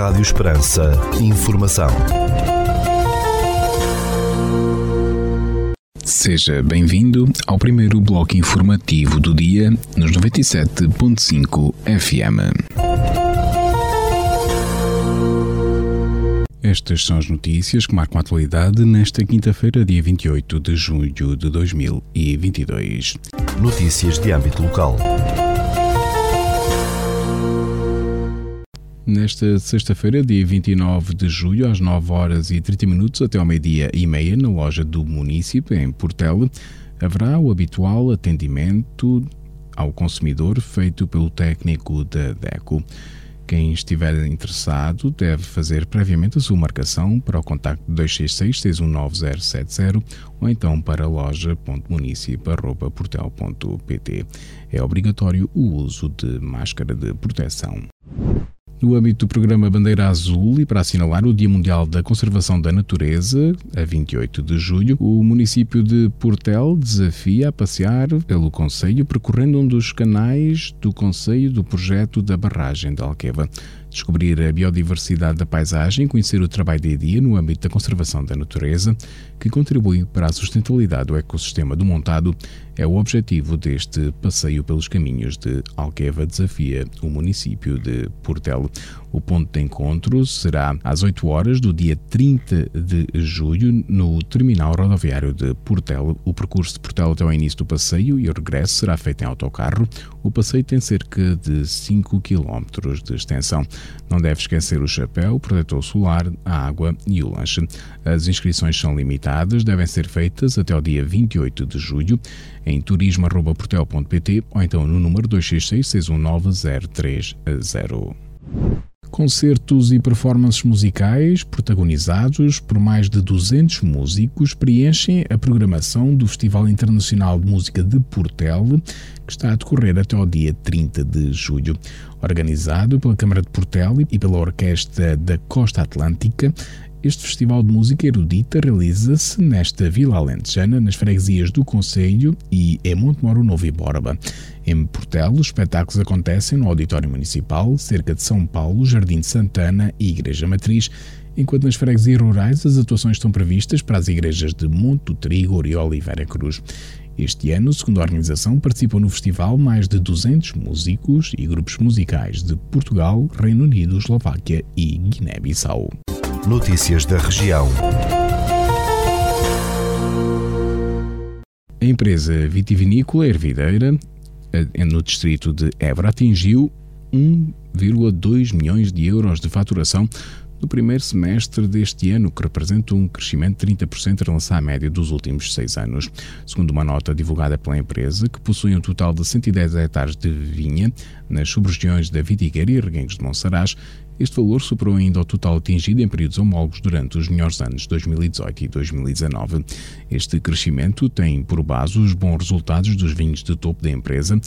Rádio Esperança. Informação. Seja bem-vindo ao primeiro bloco informativo do dia nos 97.5 FM. Estas são as notícias que marcam a atualidade nesta quinta-feira, dia 28 de junho de 2022. Notícias de âmbito local. Nesta sexta-feira, dia 29 de julho, às 9 horas e 30 minutos até ao meio-dia e meia, na loja do município, em Portela, haverá o habitual atendimento ao consumidor feito pelo técnico da DECO. Quem estiver interessado deve fazer previamente a sua marcação para o contacto 266-619-070 ou então para loja.municip.portel.pt. É obrigatório o uso de máscara de proteção. No âmbito do programa Bandeira Azul e para assinalar o Dia Mundial da Conservação da Natureza, a 28 de julho, o município de Portel desafia a passear pelo Conselho percorrendo um dos canais do Conselho do projeto da barragem de Alqueva descobrir a biodiversidade da paisagem, conhecer o trabalho a dia no âmbito da conservação da natureza, que contribui para a sustentabilidade do ecossistema do Montado, é o objetivo deste passeio pelos caminhos de Alqueva Desafia, o município de Portel. O ponto de encontro será às 8 horas do dia 30 de julho no terminal rodoviário de Portel. O percurso de Portel até o início do passeio e o regresso será feito em autocarro. O passeio tem cerca de 5 km de extensão. Não deve esquecer o chapéu, o protetor solar, a água e o lanche. As inscrições são limitadas, devem ser feitas até o dia 28 de julho em turismo.portel.pt ou então no número 266 619 030. Concertos e performances musicais protagonizados por mais de 200 músicos preenchem a programação do Festival Internacional de Música de Portel, que está a decorrer até ao dia 30 de julho. Organizado pela Câmara de Portel e pela Orquestra da Costa Atlântica, este festival de música erudita realiza-se nesta Vila Alentejana, nas freguesias do Conselho e em Montemoro Novo e Borba. Em Portelo, os espetáculos acontecem no Auditório Municipal, cerca de São Paulo, Jardim de Santana e Igreja Matriz, enquanto nas freguesias rurais as atuações estão previstas para as igrejas de Monte do Trigo e Oliveira Cruz. Este ano, segundo a organização, participam no festival mais de 200 músicos e grupos musicais de Portugal, Reino Unido, Eslováquia e Guiné-Bissau. Notícias da região. A empresa vitivinícola Hervideira, no distrito de Évora, atingiu 1,2 milhões de euros de faturação no primeiro semestre deste ano, que representa um crescimento de 30% em relação à média dos últimos seis anos. Segundo uma nota divulgada pela empresa, que possui um total de 110 hectares de vinha nas sub-regiões da Vidigueira e Reguengos de Monsaraz, este valor superou ainda o total atingido em períodos homólogos durante os melhores anos 2018 e 2019. Este crescimento tem por base os bons resultados dos vinhos de topo da empresa,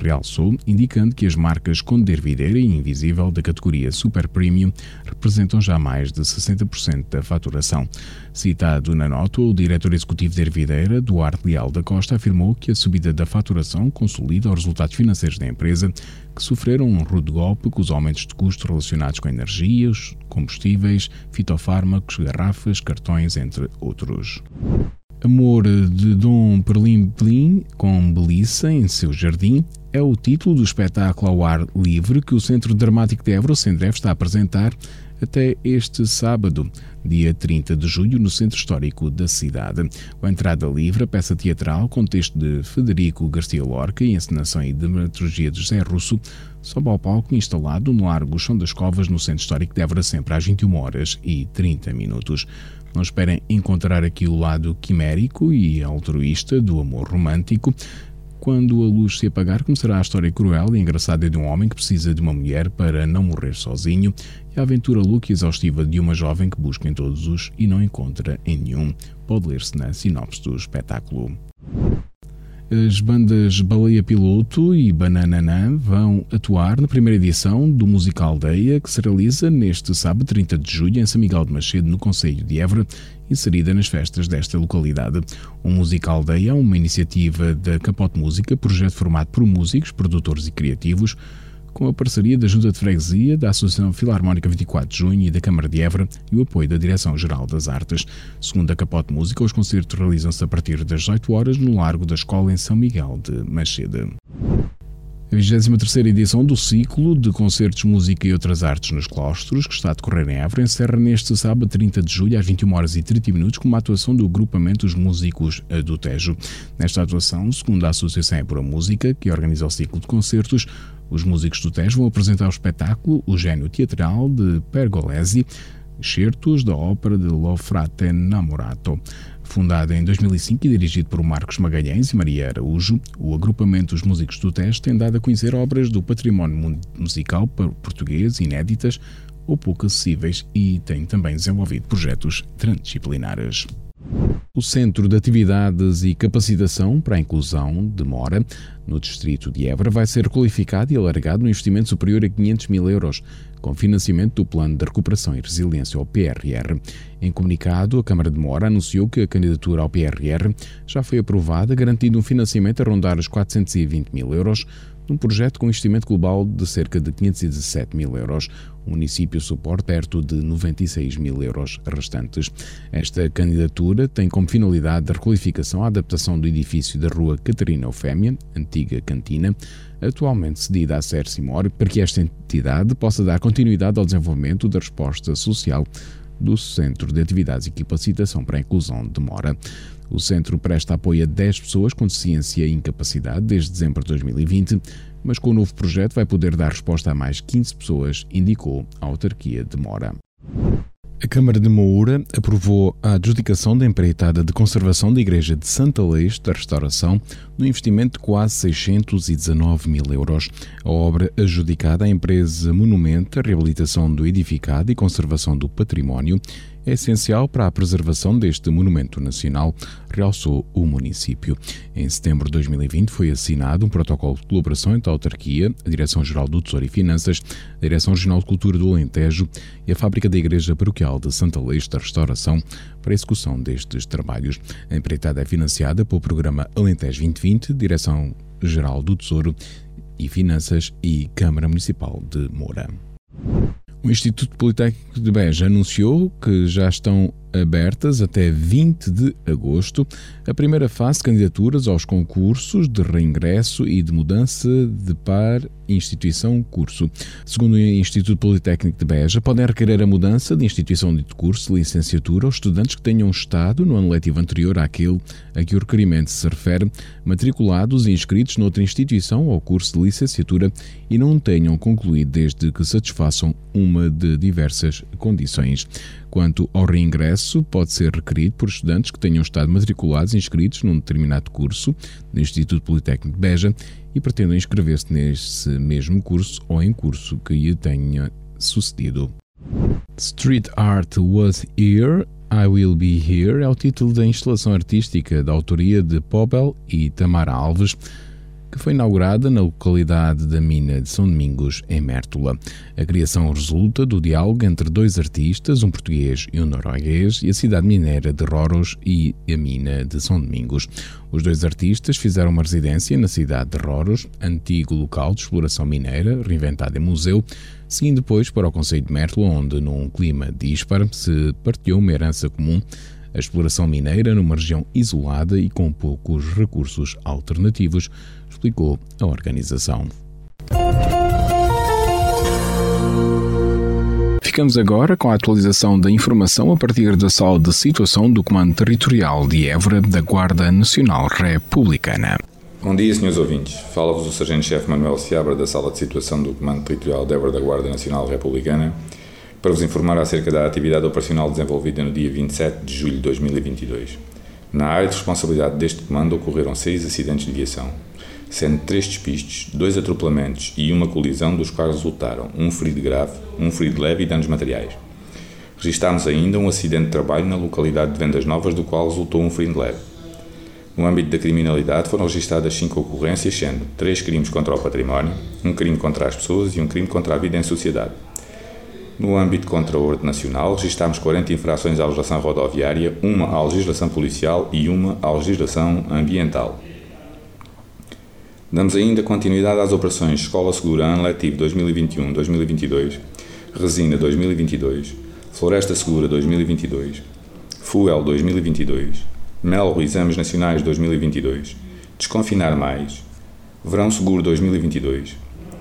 realçou, indicando que as marcas Conde Videira e Invisível da categoria Super Premium representam já mais de 60% da faturação. Citado na nota, o diretor executivo de Hervideira, Duarte Leal da Costa, afirmou que a subida da faturação consolida os resultados financeiros da empresa, que sofreram um rude golpe com os aumentos de custos relacionados com energias, combustíveis, fitofármacos, garrafas, cartões, entre outros. Amor de Dom Perlim Plim com Belissa em seu jardim é o título do espetáculo ao ar livre que o Centro Dramático de Évora, Sendreve, está a apresentar até este sábado, dia 30 de julho, no Centro Histórico da cidade. A entrada livre, a peça teatral, com texto de Federico Garcia Lorca e encenação e dramaturgia de José Russo, sobe ao palco instalado no Largo Chão das Covas, no Centro Histórico de Évora, sempre às 21 horas e 30 minutos. Não esperem encontrar aqui o lado quimérico e altruísta do amor romântico. Quando a luz se apagar, começará a história cruel e engraçada de um homem que precisa de uma mulher para não morrer sozinho e a aventura louca e exaustiva de uma jovem que busca em todos os e não encontra em nenhum. Pode ler-se na sinopse do espetáculo. As bandas Baleia Piloto e Banananã vão atuar na primeira edição do Musical Aldeia, que se realiza neste sábado 30 de julho em São Miguel de Macedo, no Conselho de Évora, inserida nas festas desta localidade. O Musical Aldeia é uma iniciativa da Capote Música, projeto formado por músicos, produtores e criativos, com a parceria da Junta de Freguesia, da Associação Filarmónica 24 de Junho e da Câmara de Évora e o apoio da Direção-Geral das Artes. Segundo a Capote Música, os concertos realizam-se a partir das 18 horas no Largo da Escola em São Miguel de Macheda. A 23 edição do ciclo de concertos, música e outras artes nos claustros, que está a decorrer em Évora, encerra neste sábado 30 de julho às 21 horas e 30 minutos com uma atuação do agrupamento Os Músicos do Tejo. Nesta atuação, segundo a Associação Évora Música, que organiza o ciclo de concertos, os músicos do Tejo vão apresentar o espetáculo O Gênio Teatral de Pergolesi, excertos da ópera de Lo Frate Namorato. Fundado em 2005 e dirigido por Marcos Magalhães e Maria Araújo, o agrupamento Os Músicos do Teste tem dado a conhecer obras do património musical português inéditas ou pouco acessíveis e tem também desenvolvido projetos transdisciplinares. O Centro de Atividades e Capacitação para a Inclusão de Mora, no distrito de Évora, vai ser qualificado e alargado no investimento superior a 500 mil euros, com financiamento do Plano de Recuperação e Resiliência, ou PRR. Em comunicado, a Câmara de Mora anunciou que a candidatura ao PRR já foi aprovada, garantindo um financiamento a rondar os 420 mil euros, num projeto com investimento global de cerca de 517 mil euros. O município suporta perto de 96 mil euros restantes. Esta candidatura tem como finalidade a requalificação, a adaptação do edifício da Rua Catarina Eufémia, antiga cantina, atualmente cedida à Cercimor, para que esta entidade possa dar continuidade ao desenvolvimento da resposta social do Centro de Atividades e Capacitação para a Inclusão de Mora. O centro presta apoio a 10 pessoas com deficiência e incapacidade desde dezembro de 2020, mas com o novo projeto vai poder dar resposta a mais 15 pessoas, indicou a autarquia de Mora. A Câmara de Moura aprovou a adjudicação da empreitada de conservação da Igreja de Santa Leis da Restauração no investimento de quase 619 mil euros. A obra adjudicada à empresa Monumento, a reabilitação do edificado e conservação do património é essencial para a preservação deste monumento nacional, realçou o município. Em setembro de 2020 foi assinado um protocolo de colaboração entre a autarquia, a Direção-Geral do Tesouro e Finanças, a Direção Regional de Cultura do Alentejo e a Fábrica da Igreja Paroquial de Santa Leis da Restauração para a execução destes trabalhos. A empreitada é financiada pelo programa Alentejo 2020, Direção-Geral do Tesouro e Finanças e Câmara Municipal de Moura. O Instituto Politécnico de Beja anunciou que já estão abertas até 20 de agosto a primeira fase candidaturas aos concursos de reingresso e de mudança de par instituição-curso. Segundo o Instituto Politécnico de Beja, podem requerer a mudança de instituição de curso, licenciatura, aos estudantes que tenham estado no ano letivo anterior àquele a que o requerimento se refere, matriculados e inscritos noutra instituição ou curso de licenciatura e não tenham concluído desde que satisfaçam uma de diversas condições. Quanto ao reingresso, pode ser requerido por estudantes que tenham estado matriculados e inscritos num determinado curso do Instituto Politécnico de Beja e pretendam inscrever-se nesse mesmo curso ou em curso que lhe tenha sucedido. Street Art Was Here, I Will Be Here é o título da instalação artística da autoria de Pobel e Tamara Alves que foi inaugurada na localidade da mina de São Domingos, em Mértola. A criação resulta do diálogo entre dois artistas, um português e um norueguês, e a cidade mineira de Roros e a mina de São Domingos. Os dois artistas fizeram uma residência na cidade de Roros, antigo local de exploração mineira, reinventado em museu, seguindo depois para o Conselho de Mértola, onde, num clima dispar, se partilhou uma herança comum a exploração mineira numa região isolada e com poucos recursos alternativos, explicou a organização. Ficamos agora com a atualização da informação a partir da sala de situação do Comando Territorial de Évora da Guarda Nacional Republicana. Bom dia, senhores ouvintes. Fala-vos o Sargento-Chefe Manuel Seabra da Sala de Situação do Comando Territorial de Évora da Guarda Nacional Republicana para vos informar acerca da atividade operacional desenvolvida no dia 27 de julho de 2022. Na área de responsabilidade deste comando ocorreram seis acidentes de viação, sendo três despistes, dois atropelamentos e uma colisão, dos quais resultaram um ferido grave, um ferido leve e danos materiais. Registámos ainda um acidente de trabalho na localidade de Vendas Novas, do qual resultou um ferido leve. No âmbito da criminalidade foram registadas cinco ocorrências, sendo três crimes contra o património, um crime contra as pessoas e um crime contra a vida em sociedade. No âmbito contra a ordem nacional, registámos 40 infrações à legislação rodoviária, uma à legislação policial e uma à legislação ambiental. Damos ainda continuidade às operações Escola Segura Ano Letivo 2021-2022, Resina 2022, Floresta Segura 2022, FUEL 2022, MELRO Exames Nacionais 2022, Desconfinar Mais, Verão Seguro 2022,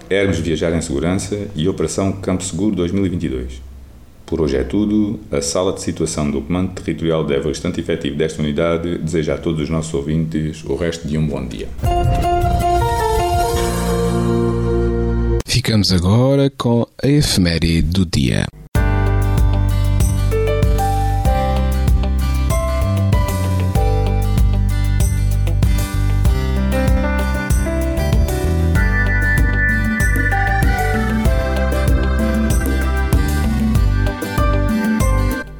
Hermes Viajar em Segurança e Operação Campo Seguro 2022. Por hoje é tudo. A sala de situação do Comando Territorial de Évora, estante efetivo desta unidade, deseja a todos os nossos ouvintes o resto de um bom dia. Ficamos agora com a efeméride do dia.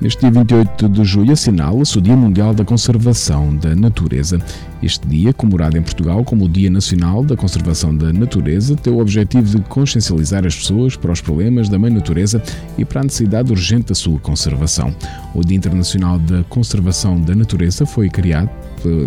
Neste dia 28 de julho assinala-se o Dia Mundial da Conservação da Natureza. Este dia, comemorado em Portugal como o Dia Nacional da Conservação da Natureza, tem o objetivo de consciencializar as pessoas para os problemas da mãe natureza e para a necessidade urgente da sua conservação. O Dia Internacional da Conservação da Natureza foi criado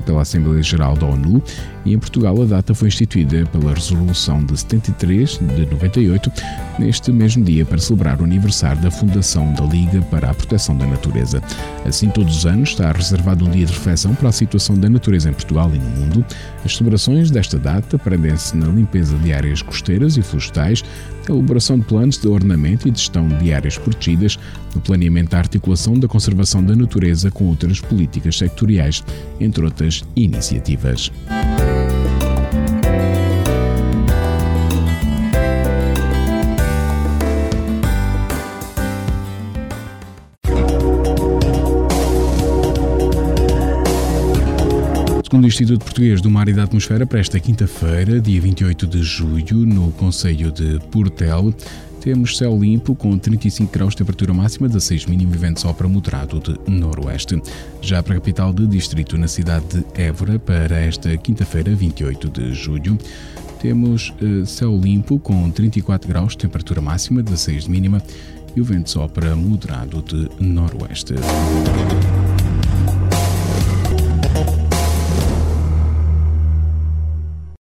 pela Assembleia Geral da ONU e em Portugal a data foi instituída pela Resolução de 73 de 98, neste mesmo dia para celebrar o aniversário da fundação da Liga para a Proteção da Natureza. Assim, todos os anos está reservado um dia de reflexão para a situação da natureza em Portugal e no mundo. As celebrações desta data prendem-se na limpeza de áreas costeiras e florestais, na elaboração de planos de ornamento e gestão de áreas protegidas, no planeamento da articulação da conservação da natureza com outras políticas sectoriais, entre outras iniciativas. Segundo o Instituto Português do Mar e da Atmosfera, para esta quinta-feira, dia 28 de julho, no Conselho de Portel, temos céu limpo com 35 graus de temperatura máxima, 16 mínimo e vento sopra moderado de noroeste. Já para a capital de distrito, na cidade de Évora, para esta quinta-feira, 28 de julho, temos uh, céu limpo com 34 graus de temperatura máxima, 16 de mínima e o vento sopra moderado de noroeste.